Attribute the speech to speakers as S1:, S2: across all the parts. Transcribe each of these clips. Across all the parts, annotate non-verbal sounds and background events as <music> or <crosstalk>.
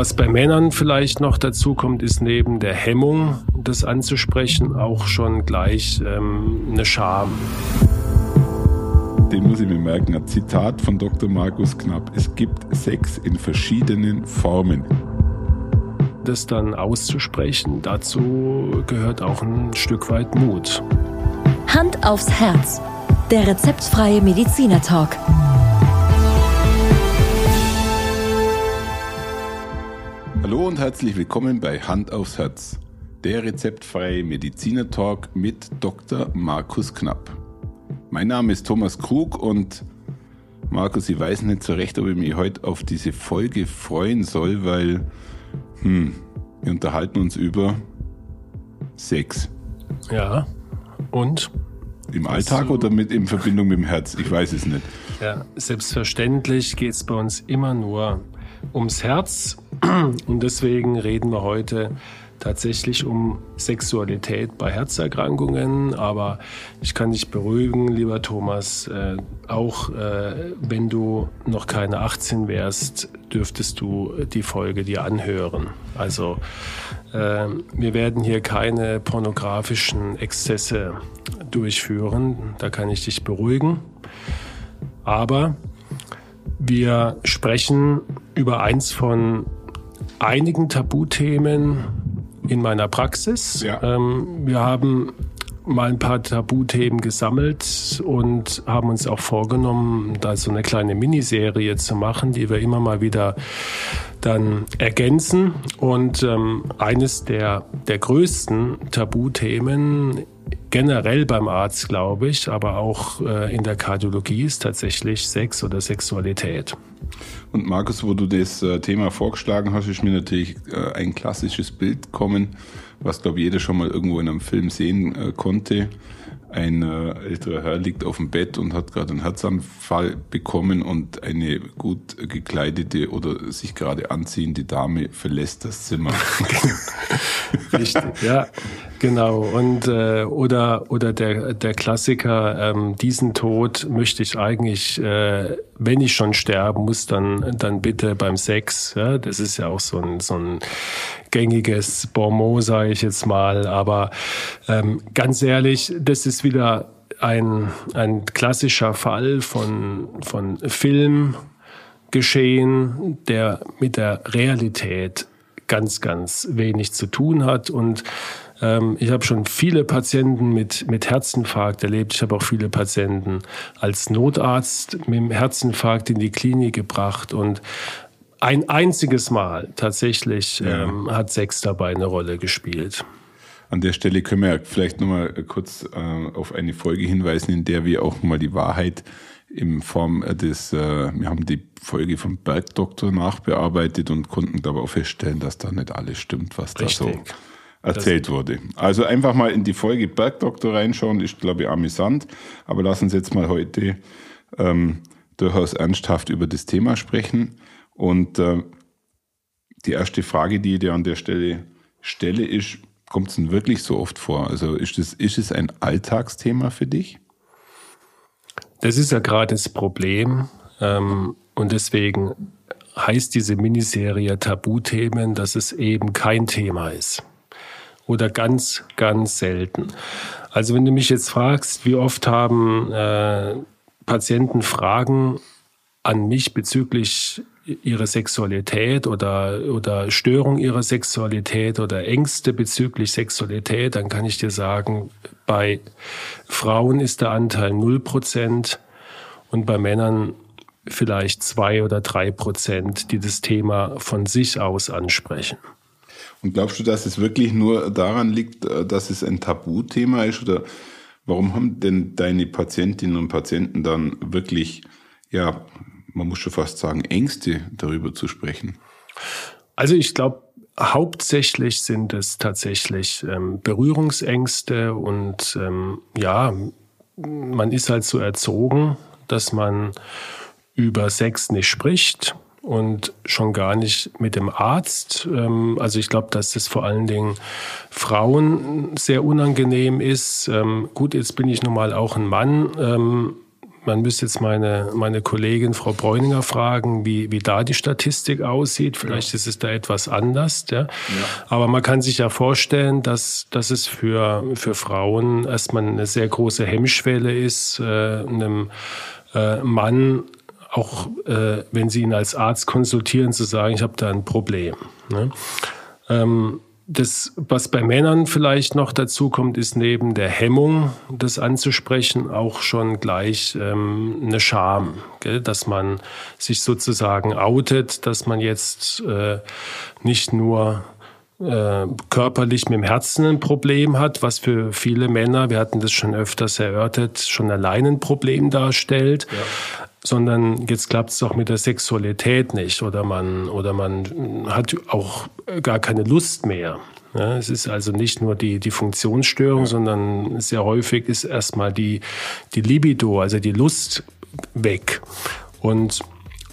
S1: Was bei Männern vielleicht noch dazu kommt, ist neben der Hemmung, das anzusprechen, auch schon gleich ähm, eine Scham.
S2: Den muss ich mir merken. Ein Zitat von Dr. Markus Knapp. Es gibt Sex in verschiedenen Formen.
S1: Das dann auszusprechen, dazu gehört auch ein Stück weit Mut.
S3: Hand aufs Herz. Der rezeptfreie Mediziner Talk.
S2: Hallo und herzlich willkommen bei Hand aufs Herz, der rezeptfreie Mediziner Talk mit Dr. Markus Knapp. Mein Name ist Thomas Krug und Markus, ich weiß nicht so recht, ob ich mich heute auf diese Folge freuen soll, weil hm, wir unterhalten uns über Sex.
S1: Ja, und?
S2: Im Alltag du, oder mit in Verbindung mit dem Herz? Ich weiß es nicht.
S1: Ja, selbstverständlich geht es bei uns immer nur ums Herz <clears throat> und deswegen reden wir heute tatsächlich um Sexualität bei Herzerkrankungen. Aber ich kann dich beruhigen, lieber Thomas, äh, auch äh, wenn du noch keine 18 wärst, dürftest du die Folge dir anhören. Also äh, wir werden hier keine pornografischen Exzesse durchführen, da kann ich dich beruhigen. Aber wir sprechen über eins von einigen Tabuthemen in meiner Praxis. Ja. Ähm, wir haben mal ein paar Tabuthemen gesammelt und haben uns auch vorgenommen, da so eine kleine Miniserie zu machen, die wir immer mal wieder dann ergänzen. Und ähm, eines der, der größten Tabuthemen generell beim Arzt, glaube ich, aber auch äh, in der Kardiologie ist tatsächlich Sex oder Sexualität.
S2: Und Markus, wo du das äh, Thema vorgeschlagen hast, ist mir natürlich äh, ein klassisches Bild kommen, was, glaube ich, jeder schon mal irgendwo in einem Film sehen äh, konnte ein äh, älterer Herr liegt auf dem Bett und hat gerade einen Herzanfall bekommen und eine gut gekleidete oder sich gerade anziehende Dame verlässt das Zimmer. <laughs>
S1: Richtig, ja, genau. Und äh, oder oder der der Klassiker: ähm, Diesen Tod möchte ich eigentlich, äh, wenn ich schon sterben muss, dann dann bitte beim Sex. Ja, das ist ja auch so ein so ein gängiges Bonmot, sage ich jetzt mal. Aber ähm, ganz ehrlich, das ist wieder ein, ein klassischer Fall von, von Filmgeschehen, der mit der Realität ganz, ganz wenig zu tun hat. Und ähm, ich habe schon viele Patienten mit, mit Herzinfarkt erlebt. Ich habe auch viele Patienten als Notarzt mit dem Herzinfarkt in die Klinik gebracht. Und ein einziges Mal tatsächlich ja. ähm, hat Sex dabei eine Rolle gespielt.
S2: An der Stelle können wir vielleicht nochmal kurz äh, auf eine Folge hinweisen, in der wir auch mal die Wahrheit in Form des, äh, wir haben die Folge vom Bergdoktor nachbearbeitet und konnten dabei auch feststellen, dass da nicht alles stimmt, was Richtig. da so erzählt das wurde. Also einfach mal in die Folge Bergdoktor reinschauen, ist glaube ich amüsant, aber lass uns jetzt mal heute ähm, durchaus ernsthaft über das Thema sprechen. Und äh, die erste Frage, die ich dir an der Stelle stelle, ist, kommt es denn wirklich so oft vor? Also ist es, ist es ein Alltagsthema für dich?
S1: Das ist ja gerade das Problem. Ähm, und deswegen heißt diese Miniserie Tabuthemen, dass es eben kein Thema ist. Oder ganz, ganz selten. Also wenn du mich jetzt fragst, wie oft haben äh, Patienten Fragen an mich bezüglich ihre Sexualität oder, oder Störung ihrer Sexualität oder Ängste bezüglich Sexualität, dann kann ich dir sagen, bei Frauen ist der Anteil 0% und bei Männern vielleicht zwei oder drei Prozent, die das Thema von sich aus ansprechen.
S2: Und glaubst du, dass es wirklich nur daran liegt, dass es ein Tabuthema ist? Oder warum haben denn deine Patientinnen und Patienten dann wirklich ja, man muss schon fast sagen, Ängste darüber zu sprechen?
S1: Also ich glaube, hauptsächlich sind es tatsächlich ähm, Berührungsängste und ähm, ja, man ist halt so erzogen, dass man über Sex nicht spricht und schon gar nicht mit dem Arzt. Ähm, also ich glaube, dass das vor allen Dingen Frauen sehr unangenehm ist. Ähm, gut, jetzt bin ich nun mal auch ein Mann. Man müsste jetzt meine, meine Kollegin Frau Bräuninger fragen, wie, wie da die Statistik aussieht. Vielleicht ja. ist es da etwas anders. Ja? ja? Aber man kann sich ja vorstellen, dass, dass es für, für Frauen erstmal eine sehr große Hemmschwelle ist, äh, einem äh, Mann auch äh, wenn sie ihn als Arzt konsultieren, zu sagen, ich habe da ein Problem. Ne? Ähm, das, was bei Männern vielleicht noch dazu kommt, ist neben der Hemmung, das anzusprechen, auch schon gleich ähm, eine Scham, gell? dass man sich sozusagen outet, dass man jetzt äh, nicht nur äh, körperlich mit dem Herzen ein Problem hat, was für viele Männer, wir hatten das schon öfters erörtert, schon allein ein Problem darstellt. Sondern jetzt klappt es auch mit der Sexualität nicht oder man, oder man hat auch gar keine Lust mehr. Ja, es ist also nicht nur die, die Funktionsstörung, ja. sondern sehr häufig ist erstmal die, die Libido, also die Lust weg. Und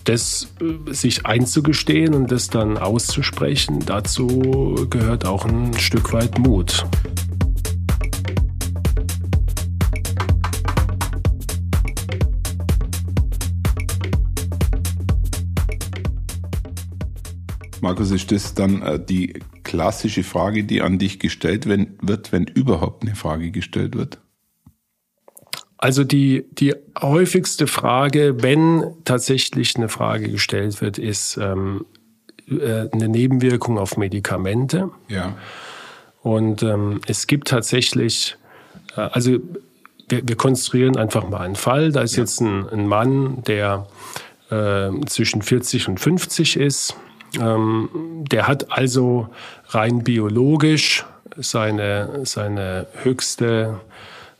S1: das äh, sich einzugestehen und das dann auszusprechen, dazu gehört auch ein Stück weit Mut.
S2: Markus, ist das dann äh, die klassische Frage, die an dich gestellt wird, wenn überhaupt eine Frage gestellt wird?
S1: Also die, die häufigste Frage, wenn tatsächlich eine Frage gestellt wird, ist ähm, äh, eine Nebenwirkung auf Medikamente.
S2: Ja.
S1: Und ähm, es gibt tatsächlich, äh, also wir, wir konstruieren einfach mal einen Fall. Da ist ja. jetzt ein, ein Mann, der äh, zwischen 40 und 50 ist ähm, der hat also rein biologisch seine, seine höchste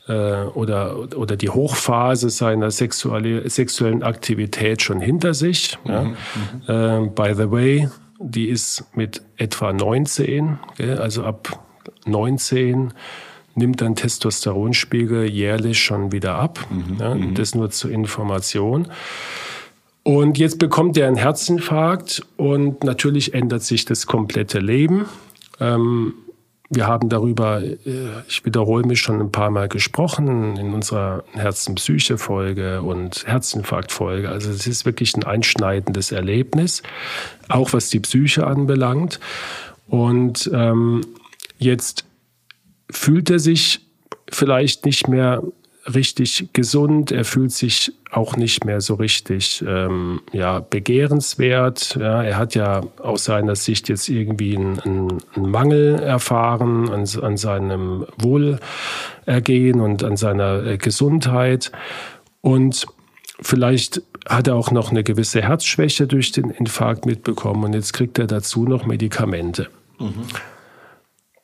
S1: äh, oder, oder die Hochphase seiner sexuelle, sexuellen Aktivität schon hinter sich. Mhm, ja. Mhm. Äh, by the way, die ist mit etwa 19, gell? also ab 19 nimmt dann Testosteronspiegel jährlich schon wieder ab. Mhm, ja, mhm. das nur zur Information. Und jetzt bekommt er einen Herzinfarkt und natürlich ändert sich das komplette Leben. Ähm, wir haben darüber, äh, ich wiederhole mich schon ein paar Mal gesprochen in unserer Herzen-Psyche-Folge und Herzinfarkt-Folge. Also es ist wirklich ein einschneidendes Erlebnis, auch was die Psyche anbelangt. Und ähm, jetzt fühlt er sich vielleicht nicht mehr richtig gesund, er fühlt sich auch nicht mehr so richtig ähm, ja, begehrenswert. Ja, er hat ja aus seiner Sicht jetzt irgendwie einen, einen Mangel erfahren an, an, seinem Wohlergehen und an seiner äh, Gesundheit. Und vielleicht hat er auch noch eine gewisse Herzschwäche durch den Infarkt mitbekommen und jetzt kriegt er dazu noch Medikamente. Mhm.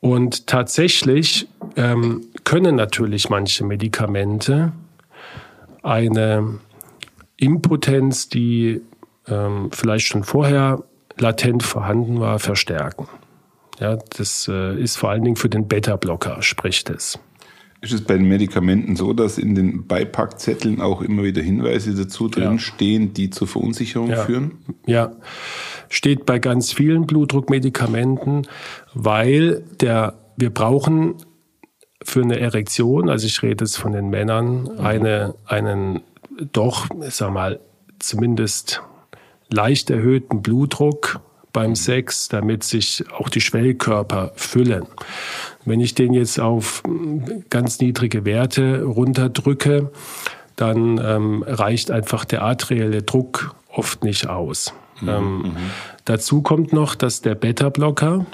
S1: Und tatsächlich ähm, können natürlich manche Medikamente eine Impotenz, die ähm, vielleicht schon vorher latent vorhanden war, verstärken. Ja, das äh, ist vor allen Dingen für den Beta-Blocker, spricht es.
S2: Ist es bei den Medikamenten so, dass in den Beipackzetteln auch immer wieder Hinweise dazu drin ja. die zur Verunsicherung
S1: ja.
S2: führen?
S1: Ja, steht bei ganz vielen Blutdruckmedikamenten, weil der, wir brauchen für eine Erektion, also ich rede jetzt von den Männern, mhm. eine, einen doch, sag mal, zumindest leicht erhöhten Blutdruck beim. Sex, damit sich auch die Schwellkörper füllen. Wenn ich den jetzt auf ganz niedrige Werte runterdrücke, dann ähm, reicht einfach der arterielle Druck oft nicht aus. Mhm. Ähm, mhm. Dazu kommt noch, dass der Beta-Blocker,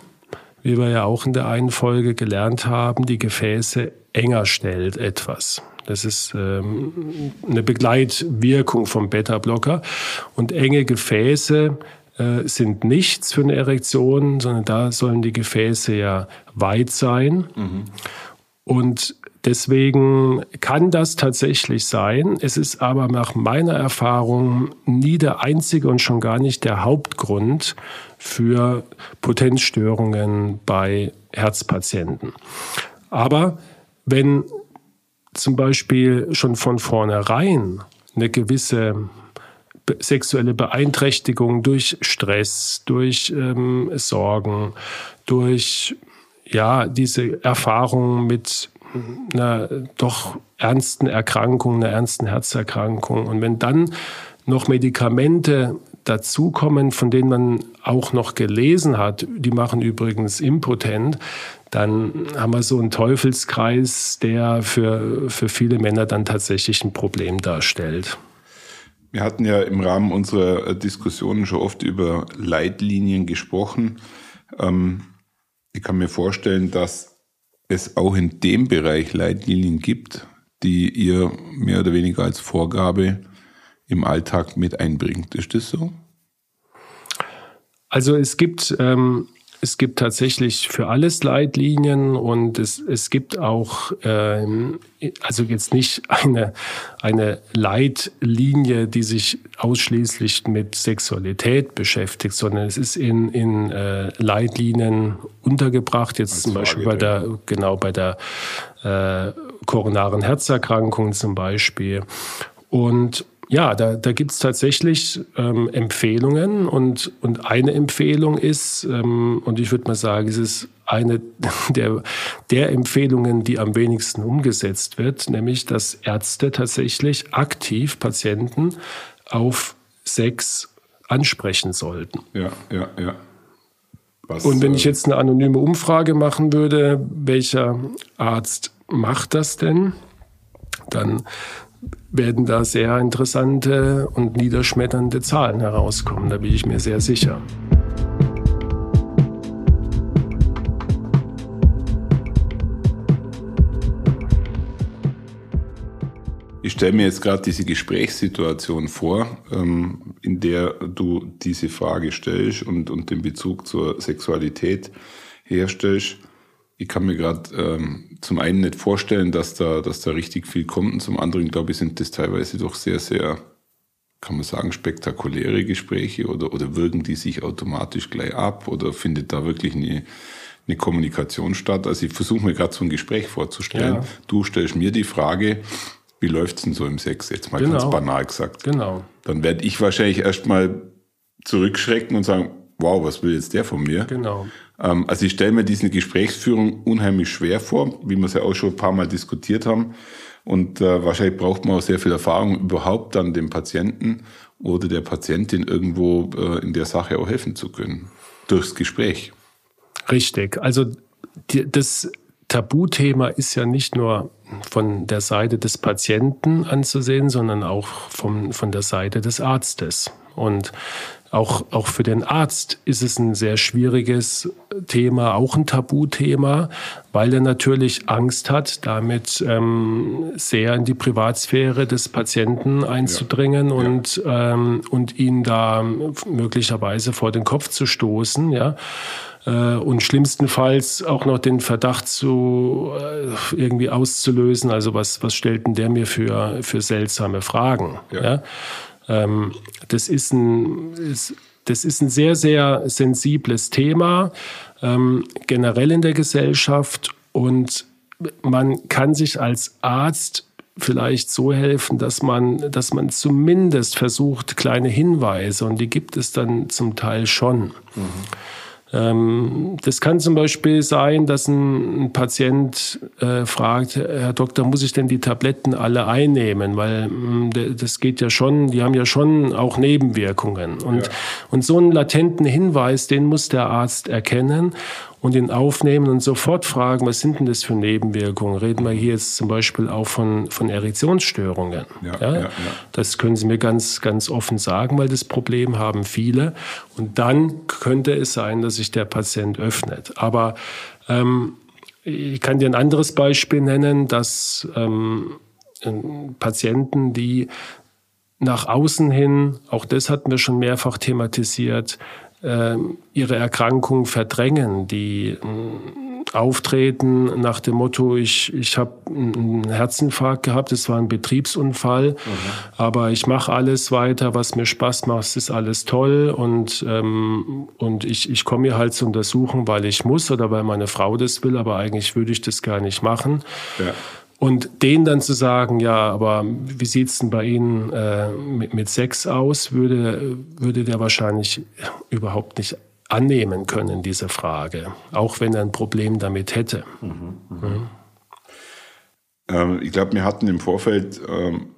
S1: wie wir ja auch in der einen Folge gelernt haben, die Gefäße enger stellt etwas. Das ist ähm, eine Begleitwirkung vom Beta-Blocker. Und enge Gefäße äh, sind nichts für eine Erektion, sondern da sollen die Gefäße ja weit sein. Mhm. Und deswegen kann das tatsächlich sein. Es ist aber nach meiner Erfahrung nie der einzige und schon gar nicht der Hauptgrund für Potenzstörungen bei Herzpatienten. Aber wenn zum Beispiel schon von vornherein eine gewisse sexuelle Beeinträchtigung durch Stress, durch ähm, Sorgen, durch ja diese Erfahrung mit einer doch ernsten Erkrankung, einer ernsten Herzerkrankung. Und wenn dann noch Medikamente dazukommen, von denen man auch noch gelesen hat, die machen übrigens impotent, dann haben wir so einen Teufelskreis, der für, für viele Männer dann tatsächlich ein Problem darstellt.
S2: Wir hatten ja im Rahmen unserer Diskussionen schon oft über Leitlinien gesprochen. Ähm, ich kann mir vorstellen, dass es auch in dem Bereich Leitlinien gibt, die ihr mehr oder weniger als Vorgabe im Alltag mit einbringt. Ist das so?
S1: Also es gibt ähm, es gibt tatsächlich für alles Leitlinien und es, es gibt auch, ähm, also jetzt nicht eine, eine Leitlinie, die sich ausschließlich mit Sexualität beschäftigt, sondern es ist in, in äh, Leitlinien untergebracht, jetzt Als zum Beispiel bei der, genau bei der äh, koronaren Herzerkrankung zum Beispiel. Und ja, da, da gibt es tatsächlich ähm, Empfehlungen und, und eine Empfehlung ist, ähm, und ich würde mal sagen, es ist eine <laughs> der, der Empfehlungen, die am wenigsten umgesetzt wird, nämlich, dass Ärzte tatsächlich aktiv Patienten auf Sex ansprechen sollten.
S2: Ja, ja, ja.
S1: Was, und wenn ich äh, jetzt eine anonyme Umfrage machen würde, welcher Arzt macht das denn? Dann werden da sehr interessante und niederschmetternde Zahlen herauskommen. Da bin ich mir sehr sicher.
S2: Ich stelle mir jetzt gerade diese Gesprächssituation vor, ähm, in der du diese Frage stellst und, und den Bezug zur Sexualität herstellst ich kann mir gerade ähm, zum einen nicht vorstellen, dass da, dass da richtig viel kommt und zum anderen, glaube ich, sind das teilweise doch sehr, sehr, kann man sagen, spektakuläre Gespräche oder, oder wirken die sich automatisch gleich ab oder findet da wirklich eine, eine Kommunikation statt? Also ich versuche mir gerade so ein Gespräch vorzustellen. Ja. Du stellst mir die Frage, wie läuft's denn so im Sex? Jetzt mal genau. ganz banal gesagt.
S1: Genau.
S2: Dann werde ich wahrscheinlich erstmal zurückschrecken und sagen, wow, was will jetzt der von mir?
S1: Genau.
S2: Ähm, also ich stelle mir diese Gesprächsführung unheimlich schwer vor, wie wir es ja auch schon ein paar Mal diskutiert haben. Und äh, wahrscheinlich braucht man auch sehr viel Erfahrung, überhaupt dann dem Patienten oder der Patientin irgendwo äh, in der Sache auch helfen zu können. Durchs Gespräch.
S1: Richtig. Also die, das Tabuthema ist ja nicht nur von der Seite des Patienten anzusehen, sondern auch vom, von der Seite des Arztes. Und auch, auch für den Arzt ist es ein sehr schwieriges Thema, auch ein Tabuthema, weil er natürlich Angst hat, damit ähm, sehr in die Privatsphäre des Patienten einzudringen ja. und, ja. Ähm, und ihn da möglicherweise vor den Kopf zu stoßen, ja äh, und schlimmstenfalls auch noch den Verdacht zu äh, irgendwie auszulösen. Also was was stellt denn der mir für für seltsame Fragen? Ja. ja? Ähm, das ist ein, ist, das ist ein sehr, sehr sensibles Thema, ähm, generell in der Gesellschaft. Und man kann sich als Arzt vielleicht so helfen, dass man, dass man zumindest versucht, kleine Hinweise, und die gibt es dann zum Teil schon. Mhm das kann zum Beispiel sein, dass ein, Patient äh, fragt, Herr Doktor, muss ich denn die Tabletten alle einnehmen? Weil mm, das geht ja schon, die haben ja schon auch Nebenwirkungen. Und, ja. und so einen latenten Hinweis, den muss der Arzt erkennen und ihn aufnehmen und sofort fragen, was sind denn das für Nebenwirkungen? Reden wir hier jetzt zum Beispiel auch von, von Erektionsstörungen. Ja, ja? ja. Das können Sie mir ganz, ganz offen sagen, weil das Problem haben viele. Und dann könnte es sein, dass sich der Patient öffnet. Aber ähm, ich kann dir ein anderes Beispiel nennen, dass ähm, Patienten, die nach außen hin, auch das hatten wir schon mehrfach thematisiert, ihre Erkrankung verdrängen, die äh, auftreten nach dem Motto, ich, ich habe einen Herzinfarkt gehabt, es war ein Betriebsunfall, mhm. aber ich mache alles weiter, was mir Spaß macht, es ist alles toll und, ähm, und ich, ich komme hier halt zu untersuchen, weil ich muss oder weil meine Frau das will, aber eigentlich würde ich das gar nicht machen. Ja. Und denen dann zu sagen, ja, aber wie sieht's denn bei Ihnen äh, mit, mit Sex aus, würde, würde der wahrscheinlich überhaupt nicht annehmen können, diese Frage, auch wenn er ein Problem damit hätte. Mhm,
S2: mhm. Ähm, ich glaube, wir hatten im Vorfeld ähm,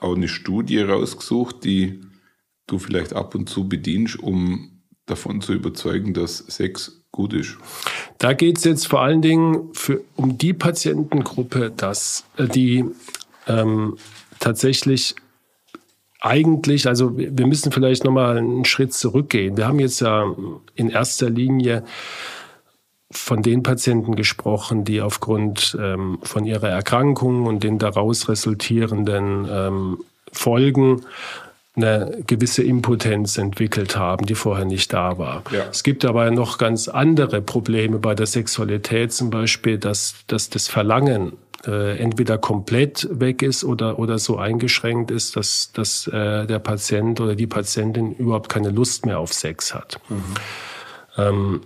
S2: auch eine Studie rausgesucht, die du vielleicht ab und zu bedienst, um davon zu überzeugen, dass Sex gut ist.
S1: Da geht es jetzt vor allen Dingen für, um die Patientengruppe, dass äh, die ähm, tatsächlich eigentlich, also wir müssen vielleicht nochmal einen Schritt zurückgehen. Wir haben jetzt ja in erster Linie von den Patienten gesprochen, die aufgrund ähm, von ihrer Erkrankung und den daraus resultierenden ähm, Folgen eine gewisse Impotenz entwickelt haben, die vorher nicht da war. Ja. Es gibt aber noch ganz andere Probleme bei der Sexualität, zum Beispiel, dass, dass das Verlangen äh, entweder komplett weg ist oder, oder so eingeschränkt ist, dass, dass äh, der Patient oder die Patientin überhaupt keine Lust mehr auf Sex hat. Mhm. Ähm,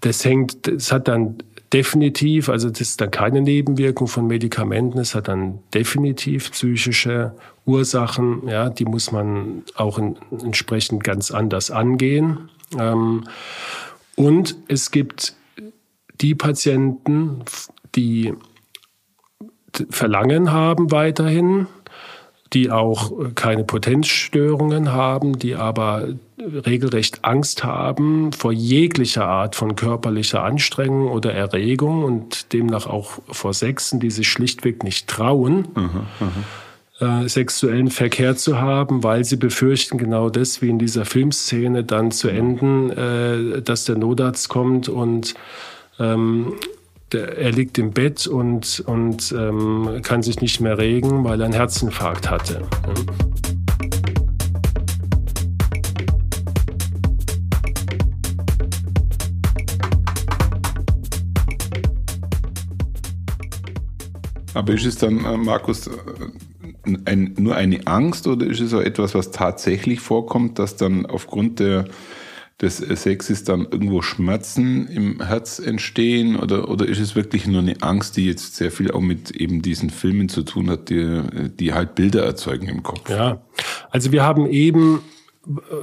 S1: das hängt, das hat dann definitiv, also das ist dann keine Nebenwirkung von Medikamenten, es hat dann definitiv psychische Ursachen, ja, die muss man auch in, entsprechend ganz anders angehen. Ähm, und es gibt die Patienten, die Verlangen haben weiterhin, die auch keine Potenzstörungen haben, die aber regelrecht Angst haben vor jeglicher Art von körperlicher Anstrengung oder Erregung und demnach auch vor Sexen, die sich schlichtweg nicht trauen. Aha. Äh, sexuellen Verkehr zu haben, weil sie befürchten genau das, wie in dieser Filmszene dann zu enden, äh, dass der Notarzt kommt und ähm, der, er liegt im Bett und, und ähm, kann sich nicht mehr regen, weil er einen Herzinfarkt hatte.
S2: Aber ist es dann, äh, Markus, äh, ein, nur eine Angst oder ist es auch etwas, was tatsächlich vorkommt, dass dann aufgrund der des Sexes dann irgendwo Schmerzen im Herz entstehen oder, oder ist es wirklich nur eine Angst, die jetzt sehr viel auch mit eben diesen Filmen zu tun hat, die, die halt Bilder erzeugen im Kopf?
S1: Ja, also wir haben eben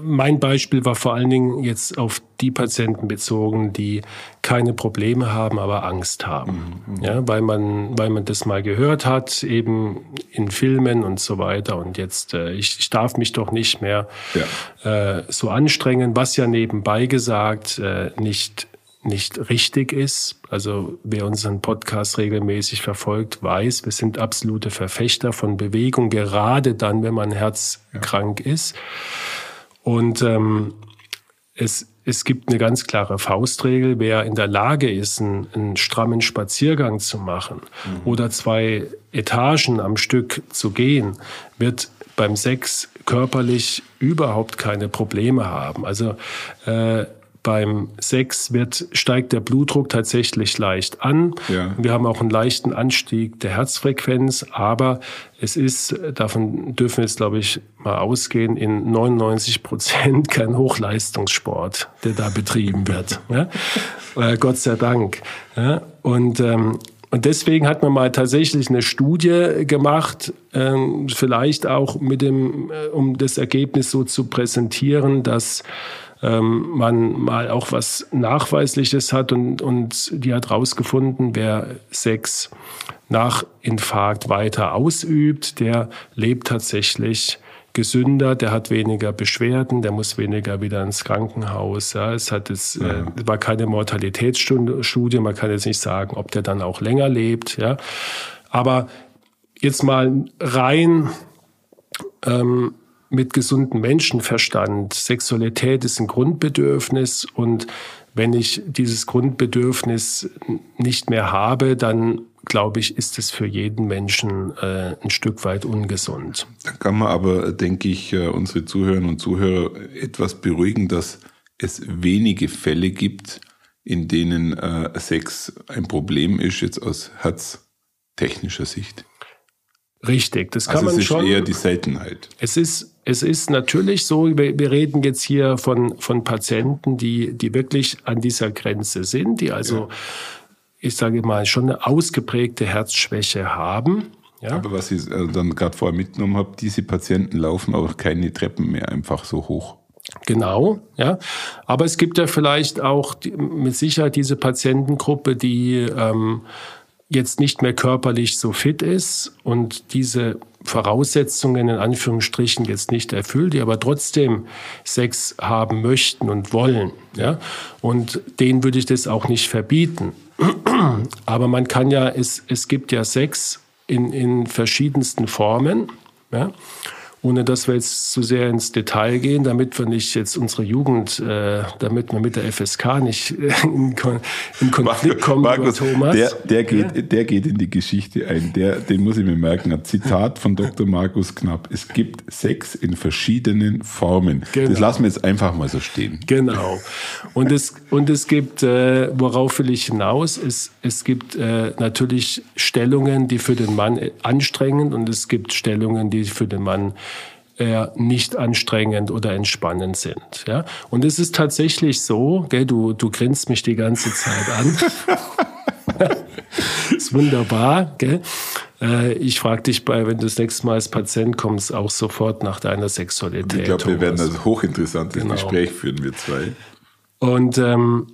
S1: mein Beispiel war vor allen Dingen jetzt auf die Patienten bezogen, die keine Probleme haben, aber Angst haben. Mhm. Ja, weil man, weil man das mal gehört hat, eben in Filmen und so weiter. Und jetzt, äh, ich, ich darf mich doch nicht mehr ja. äh, so anstrengen, was ja nebenbei gesagt äh, nicht nicht richtig ist. Also wer unseren Podcast regelmäßig verfolgt, weiß, wir sind absolute Verfechter von Bewegung, gerade dann, wenn man herzkrank ja. ist. Und ähm, es, es gibt eine ganz klare Faustregel, wer in der Lage ist, einen, einen strammen Spaziergang zu machen mhm. oder zwei Etagen am Stück zu gehen, wird beim Sex körperlich überhaupt keine Probleme haben. Also äh, beim Sex wird, steigt der Blutdruck tatsächlich leicht an. Ja. Wir haben auch einen leichten Anstieg der Herzfrequenz, aber es ist, davon dürfen wir jetzt, glaube ich, mal ausgehen, in 99 Prozent <laughs> kein Hochleistungssport, der da betrieben wird. Ja? Äh, Gott sei Dank. Ja? Und, ähm, und deswegen hat man mal tatsächlich eine Studie gemacht, ähm, vielleicht auch mit dem, äh, um das Ergebnis so zu präsentieren, dass ähm, man mal auch was Nachweisliches hat und, und die hat rausgefunden, wer Sex nach Infarkt weiter ausübt, der lebt tatsächlich gesünder, der hat weniger Beschwerden, der muss weniger wieder ins Krankenhaus. Ja, es hat es ja. äh, war keine Mortalitätsstudie, man kann jetzt nicht sagen, ob der dann auch länger lebt. Ja, aber jetzt mal rein ähm, mit gesundem Menschenverstand. Sexualität ist ein Grundbedürfnis und wenn ich dieses Grundbedürfnis nicht mehr habe, dann glaube ich, ist es für jeden Menschen äh, ein Stück weit ungesund.
S2: Da kann man aber, denke ich, äh, unsere Zuhörerinnen und Zuhörer etwas beruhigen, dass es wenige Fälle gibt, in denen äh, Sex ein Problem ist, jetzt aus herztechnischer Sicht.
S1: Richtig, das kann also man
S2: es
S1: ist schon.
S2: eher die Seltenheit.
S1: Es ist, es ist natürlich so, wir, wir reden jetzt hier von, von Patienten, die, die wirklich an dieser Grenze sind, die also, ja. ich sage mal, schon eine ausgeprägte Herzschwäche haben.
S2: Ja? Aber was ich äh, dann gerade vorher mitgenommen habe, diese Patienten laufen auch keine Treppen mehr einfach so hoch.
S1: Genau, ja. Aber es gibt ja vielleicht auch die, mit Sicherheit diese Patientengruppe, die ähm, jetzt nicht mehr körperlich so fit ist und diese Voraussetzungen in Anführungsstrichen jetzt nicht erfüllt, die aber trotzdem Sex haben möchten und wollen. Ja? Und denen würde ich das auch nicht verbieten. <clears throat> Aber man kann ja, es, es gibt ja Sex in, in verschiedensten Formen. Ja? Ohne dass wir jetzt zu sehr ins Detail gehen, damit wir nicht jetzt unsere Jugend, äh, damit wir mit der FSK nicht äh, in, in Konflikt kommen
S2: Markus, Thomas. Der, der, geht, der geht in die Geschichte ein. Der, den muss ich mir merken. Ein Zitat von Dr. Markus Knapp. Es gibt Sex in verschiedenen Formen. Genau. Das lassen wir jetzt einfach mal so stehen.
S1: Genau. Und es, und es gibt, äh, worauf will ich hinaus? Es, es gibt äh, natürlich Stellungen, die für den Mann anstrengend und es gibt Stellungen, die für den Mann eher nicht anstrengend oder entspannend sind. Ja? Und es ist tatsächlich so, gell, du, du grinst mich die ganze Zeit an. <laughs> ist wunderbar. Gell? Äh, ich frage dich bei, wenn du das nächste Mal als Patient kommst, auch sofort nach deiner Sexualität.
S2: Ich glaube, wir werden ein hochinteressantes genau. Gespräch führen, wir zwei.
S1: Und ähm,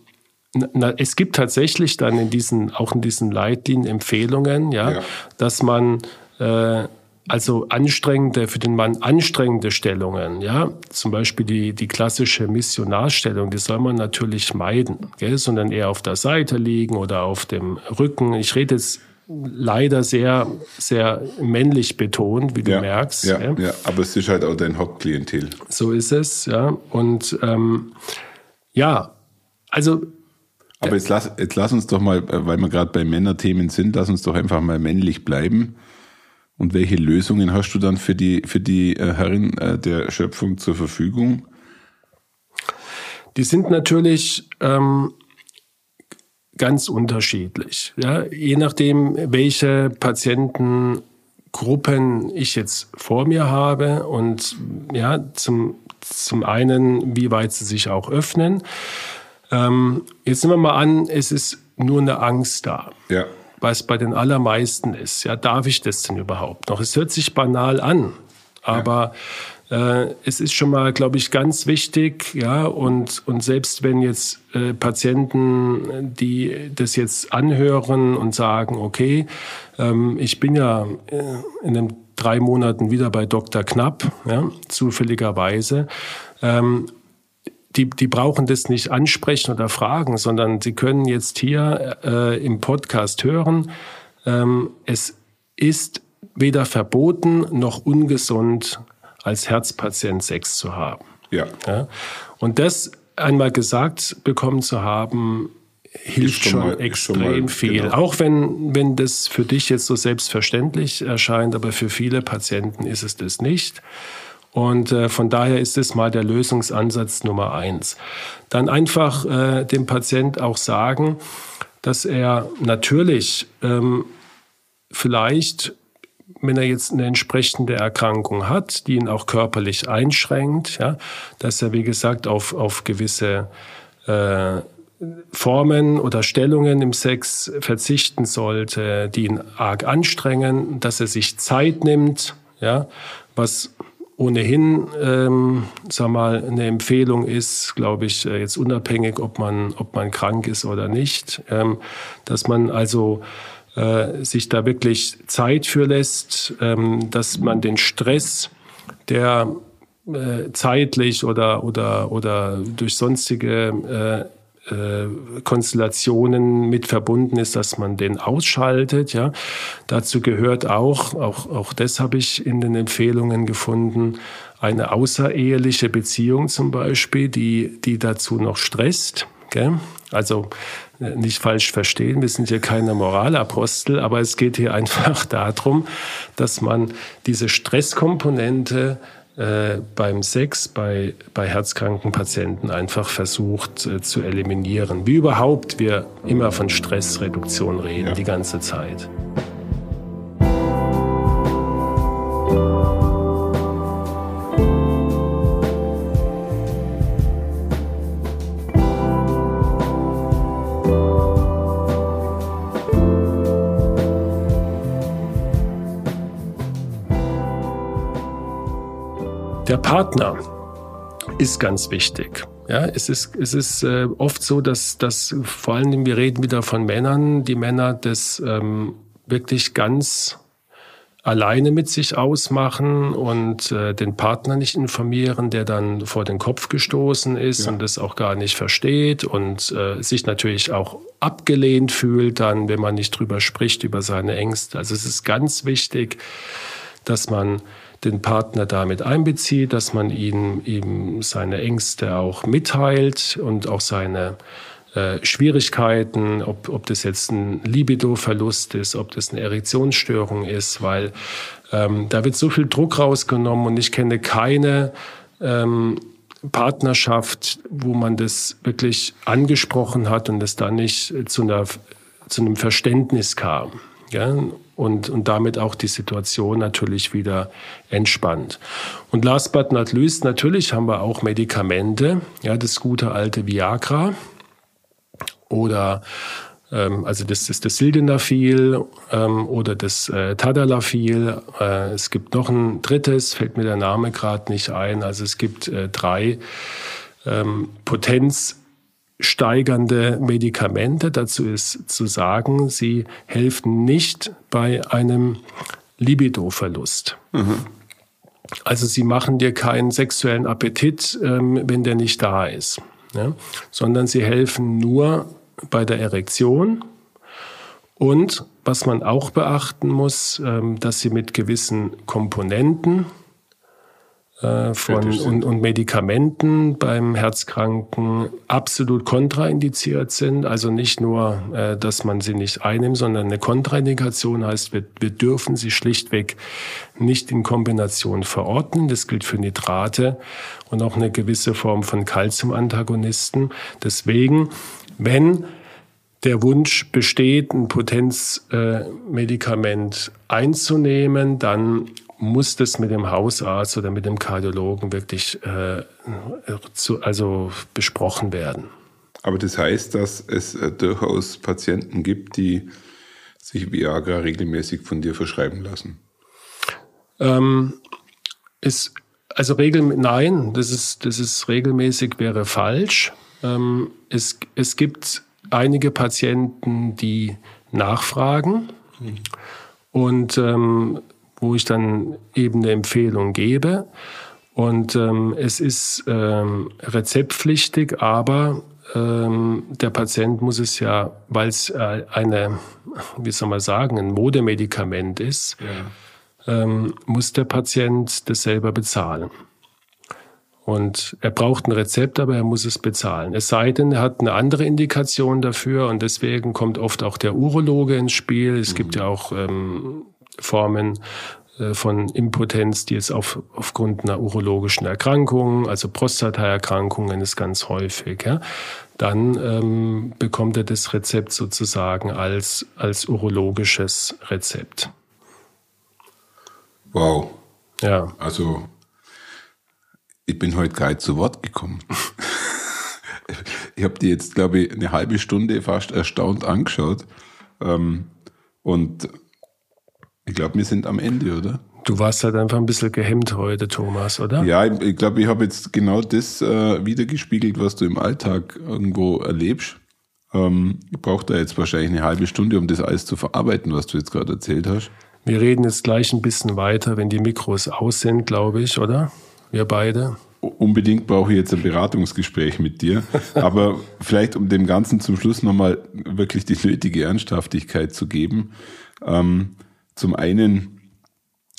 S1: na, es gibt tatsächlich dann in diesen, auch in diesen Leitlinien Empfehlungen, ja, ja. dass man äh, also anstrengende, für den Mann anstrengende Stellungen, ja, zum Beispiel die, die klassische Missionarstellung, die soll man natürlich meiden, gell? sondern eher auf der Seite liegen oder auf dem Rücken. Ich rede jetzt leider sehr, sehr männlich betont, wie du
S2: ja,
S1: merkst.
S2: Ja, ja, ja, aber es ist halt auch dein Hauptklientel.
S1: So ist es, ja. Und ähm, ja, also
S2: aber jetzt lass, jetzt lass uns doch mal, weil wir gerade bei Männerthemen sind, lass uns doch einfach mal männlich bleiben. Und welche Lösungen hast du dann für die, für die äh, Herrin äh, der Schöpfung zur Verfügung?
S1: Die sind natürlich ähm, ganz unterschiedlich. Ja? Je nachdem, welche Patientengruppen ich jetzt vor mir habe und ja, zum, zum einen, wie weit sie sich auch öffnen. Ähm, jetzt nehmen wir mal an, es ist nur eine Angst da.
S2: Ja
S1: was bei den allermeisten ist. Ja, darf ich das denn überhaupt noch? Es hört sich banal an, aber ja. äh, es ist schon mal, glaube ich, ganz wichtig. Ja, und, und selbst wenn jetzt äh, Patienten, die das jetzt anhören und sagen, okay, ähm, ich bin ja äh, in den drei Monaten wieder bei Dr. Knapp, ja, zufälligerweise. Ähm, die, die brauchen das nicht ansprechen oder fragen, sondern sie können jetzt hier äh, im Podcast hören, ähm, es ist weder verboten noch ungesund, als Herzpatient Sex zu haben.
S2: Ja.
S1: ja? Und das einmal gesagt bekommen zu haben, hilft schon, schon mal, extrem schon mal, viel. Genau. Auch wenn, wenn das für dich jetzt so selbstverständlich erscheint, aber für viele Patienten ist es das nicht. Und äh, von daher ist es mal der Lösungsansatz Nummer eins. Dann einfach äh, dem Patient auch sagen, dass er natürlich ähm, vielleicht, wenn er jetzt eine entsprechende Erkrankung hat, die ihn auch körperlich einschränkt, ja, dass er, wie gesagt, auf, auf gewisse äh, Formen oder Stellungen im Sex verzichten sollte, die ihn arg anstrengen, dass er sich Zeit nimmt, ja, was ohnehin, ähm, sag mal, eine Empfehlung ist, glaube ich, äh, jetzt unabhängig, ob man, ob man krank ist oder nicht, ähm, dass man also äh, sich da wirklich Zeit für lässt, ähm, dass man den Stress, der äh, zeitlich oder, oder, oder durch sonstige äh, Konstellationen mit verbunden ist, dass man den ausschaltet. Ja, dazu gehört auch, auch, auch das habe ich in den Empfehlungen gefunden, eine außereheliche Beziehung zum Beispiel, die, die dazu noch stresst. Gell? Also äh, nicht falsch verstehen, wir sind hier keine Moralapostel, aber es geht hier <laughs> einfach darum, dass man diese Stresskomponente äh, beim Sex bei, bei herzkranken Patienten einfach versucht äh, zu eliminieren. Wie überhaupt wir immer von Stressreduktion reden, ja. die ganze Zeit. Der Partner ist ganz wichtig. Ja, es ist, es ist äh, oft so, dass, dass vor allem, wir reden wieder von Männern, die Männer das ähm, wirklich ganz alleine mit sich ausmachen und äh, den Partner nicht informieren, der dann vor den Kopf gestoßen ist ja. und das auch gar nicht versteht und äh, sich natürlich auch abgelehnt fühlt, dann, wenn man nicht drüber spricht, über seine Ängste. Also es ist ganz wichtig, dass man den Partner damit einbezieht, dass man ihm eben seine Ängste auch mitteilt und auch seine äh, Schwierigkeiten, ob, ob das jetzt ein Libido-Verlust ist, ob das eine Erektionsstörung ist, weil ähm, da wird so viel Druck rausgenommen und ich kenne keine ähm, Partnerschaft, wo man das wirklich angesprochen hat und es dann nicht zu, einer, zu einem Verständnis kam. Ja? Und, und damit auch die Situation natürlich wieder entspannt. Und last but not least, natürlich haben wir auch Medikamente, ja, das gute alte Viagra oder ähm, also das ist das Sildenafil ähm, oder das äh, Tadalafil. Äh, es gibt noch ein drittes, fällt mir der Name gerade nicht ein. Also es gibt äh, drei ähm, potenzsteigernde Medikamente. Dazu ist zu sagen, sie helfen nicht bei einem Libidoverlust. Mhm. Also sie machen dir keinen sexuellen Appetit, ähm, wenn der nicht da ist, ja? sondern sie helfen nur bei der Erektion. Und was man auch beachten muss, ähm, dass sie mit gewissen Komponenten äh, von, und, und, Medikamenten beim Herzkranken absolut kontraindiziert sind. Also nicht nur, äh, dass man sie nicht einnimmt, sondern eine Kontraindikation heißt, wir, wir dürfen sie schlichtweg nicht in Kombination verordnen. Das gilt für Nitrate und auch eine gewisse Form von Calciumantagonisten. Deswegen wenn der Wunsch besteht, ein Potenzmedikament einzunehmen, dann muss das mit dem Hausarzt oder mit dem Kardiologen wirklich äh, zu, also besprochen werden.
S2: Aber das heißt, dass es äh, durchaus Patienten gibt, die sich Viagra regelmäßig von dir verschreiben lassen.
S1: Ähm, ist, also regel, nein, das ist, das ist regelmäßig wäre falsch. Ähm, es, es gibt einige Patienten, die nachfragen mhm. und ähm, wo ich dann eben eine Empfehlung gebe. Und ähm, es ist ähm, rezeptpflichtig, aber ähm, der Patient muss es ja, weil es äh, eine, wie soll man sagen, ein Modemedikament ist, ja. ähm, muss der Patient das selber bezahlen. Und er braucht ein Rezept, aber er muss es bezahlen. Es sei denn, er hat eine andere Indikation dafür und deswegen kommt oft auch der Urologe ins Spiel. Es mhm. gibt ja auch ähm, Formen äh, von Impotenz, die jetzt auf, aufgrund einer urologischen Erkrankung, also Prostataerkrankungen ist ganz häufig, ja, dann ähm, bekommt er das Rezept sozusagen als, als urologisches Rezept.
S2: Wow. Ja. Also ich bin heute gar nicht zu Wort gekommen. <laughs> ich habe die jetzt, glaube ich, eine halbe Stunde fast erstaunt angeschaut. Ähm, und ich glaube, wir sind am Ende, oder?
S1: Du warst halt einfach ein bisschen gehemmt heute, Thomas, oder?
S2: Ja, ich, glaube, ich habe jetzt genau das äh, wiedergespiegelt, was du im Alltag irgendwo erlebst. Ähm, ich brauche da jetzt wahrscheinlich eine halbe Stunde, um das alles zu verarbeiten, was du jetzt gerade erzählt hast.
S1: Wir reden jetzt gleich ein bisschen weiter, wenn die Mikros aus sind, glaube ich, oder? wir beide?
S2: Unbedingt brauche ich jetzt ein Beratungsgespräch mit dir. <laughs> Aber vielleicht, um dem Ganzen zum Schluss nochmal wirklich die nötige Ernsthaftigkeit zu geben. Ähm, zum einen,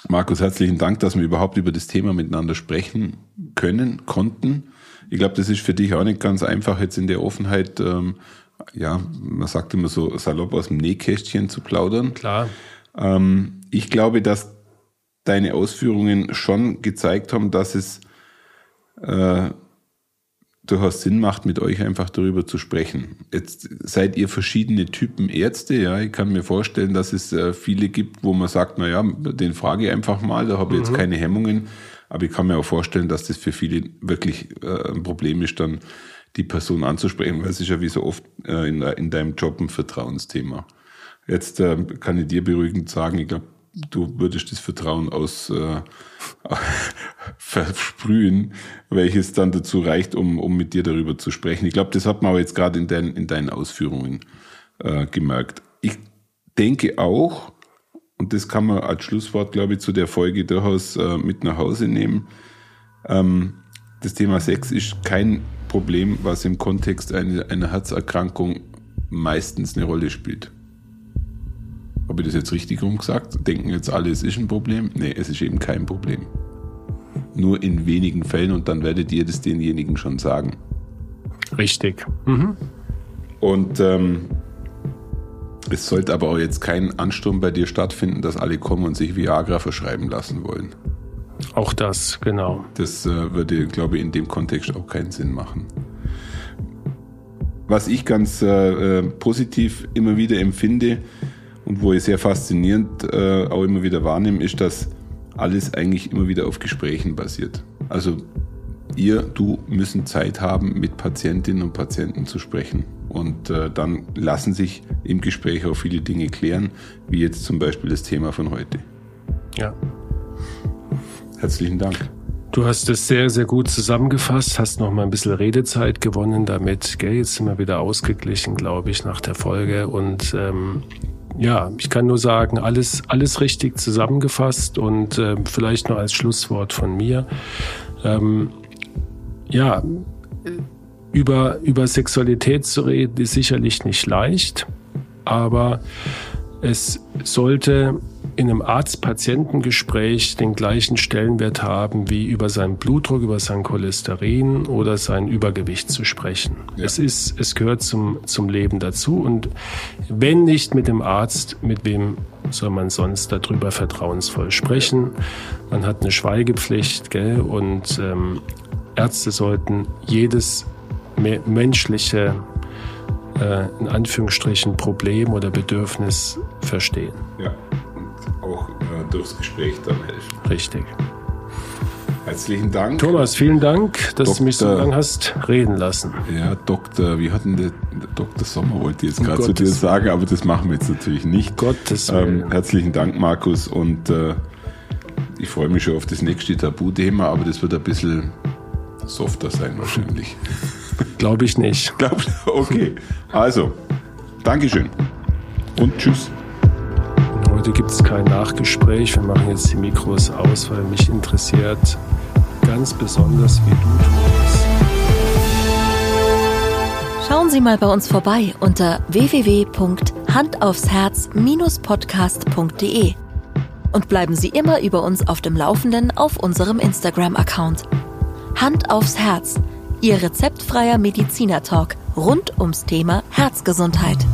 S2: Markus, herzlichen Dank, dass wir überhaupt über das Thema miteinander sprechen können, konnten. Ich glaube, das ist für dich auch nicht ganz einfach, jetzt in der Offenheit, ähm, ja, man sagt immer so salopp aus dem Nähkästchen zu plaudern.
S1: Klar.
S2: Ähm, ich glaube, dass deine Ausführungen schon gezeigt haben, dass es äh, durchaus Sinn macht, mit euch einfach darüber zu sprechen. Jetzt seid ihr verschiedene Typen Ärzte, ja. Ich kann mir vorstellen, dass es äh, viele gibt, wo man sagt, na ja, den frage ich einfach mal, da habe ich mhm. jetzt keine Hemmungen. Aber ich kann mir auch vorstellen, dass das für viele wirklich äh, ein Problem ist, dann die Person anzusprechen, weil es ist ja wie so oft äh, in, in deinem Job ein Vertrauensthema. Jetzt kann ich dir beruhigend sagen, ich glaube, du würdest das Vertrauen aus äh, <laughs> versprühen, welches dann dazu reicht, um, um mit dir darüber zu sprechen. Ich glaube, das hat man aber jetzt gerade in, dein, in deinen Ausführungen äh, gemerkt. Ich denke auch, und das kann man als Schlusswort, glaube ich, zu der Folge durchaus äh, mit nach Hause nehmen. Ähm, das Thema Sex ist kein Problem, was im Kontext einer, einer Herzerkrankung meistens eine Rolle spielt. Habe ich das jetzt richtig rumgesagt? Denken jetzt alle, es ist ein Problem? Nee, es ist eben kein Problem. Nur in wenigen Fällen und dann werdet ihr das denjenigen schon sagen.
S1: Richtig. Mhm.
S2: Und ähm, es sollte aber auch jetzt kein Ansturm bei dir stattfinden, dass alle kommen und sich Viagra verschreiben lassen wollen.
S1: Auch das, genau.
S2: Das äh, würde, glaube ich, in dem Kontext auch keinen Sinn machen. Was ich ganz äh, äh, positiv immer wieder empfinde und wo ich sehr faszinierend äh, auch immer wieder wahrnehme, ist, dass alles eigentlich immer wieder auf Gesprächen basiert. Also ihr, du müssen Zeit haben, mit Patientinnen und Patienten zu sprechen. Und äh, dann lassen sich im Gespräch auch viele Dinge klären, wie jetzt zum Beispiel das Thema von heute.
S1: Ja.
S2: Herzlichen Dank.
S1: Du hast es sehr, sehr gut zusammengefasst, hast noch mal ein bisschen Redezeit gewonnen damit. Gell, jetzt sind wir wieder ausgeglichen, glaube ich, nach der Folge. Und ähm, ja, ich kann nur sagen, alles, alles richtig zusammengefasst und äh, vielleicht noch als Schlusswort von mir. Ähm, ja, über, über Sexualität zu reden ist sicherlich nicht leicht, aber es sollte in einem Arzt-Patientengespräch den gleichen Stellenwert haben, wie über seinen Blutdruck, über sein Cholesterin oder sein Übergewicht zu sprechen. Ja. Es ist, es gehört zum, zum Leben dazu und wenn nicht mit dem Arzt, mit wem soll man sonst darüber vertrauensvoll sprechen? Man hat eine Schweigepflicht, gell? Und ähm, Ärzte sollten jedes menschliche äh, in Anführungsstrichen Problem oder Bedürfnis verstehen.
S2: Ja auch äh, durchs Gespräch dann helfen.
S1: Richtig.
S2: Herzlichen Dank.
S1: Thomas, vielen Dank, dass Doktor, du mich so lange hast reden lassen.
S2: Ja, Doktor, wie hatten der, Dr. Sommer wollte jetzt gerade zu dir sagen, aber das machen wir jetzt natürlich nicht.
S1: Gottes
S2: ähm, herzlichen Dank, Markus, und äh, ich freue mich schon auf das nächste Tabuthema, aber das wird ein bisschen softer sein wahrscheinlich. <laughs>
S1: Glaube ich nicht.
S2: Glaub, <laughs> okay, also, Dankeschön und tschüss.
S1: Heute gibt es kein Nachgespräch. Wir machen jetzt die Mikros aus, weil mich interessiert ganz besonders, wie du tust.
S3: Schauen Sie mal bei uns vorbei unter www.handaufsherz-podcast.de und bleiben Sie immer über uns auf dem Laufenden auf unserem Instagram-Account. Hand aufs Herz, Ihr rezeptfreier Mediziner-Talk rund ums Thema Herzgesundheit.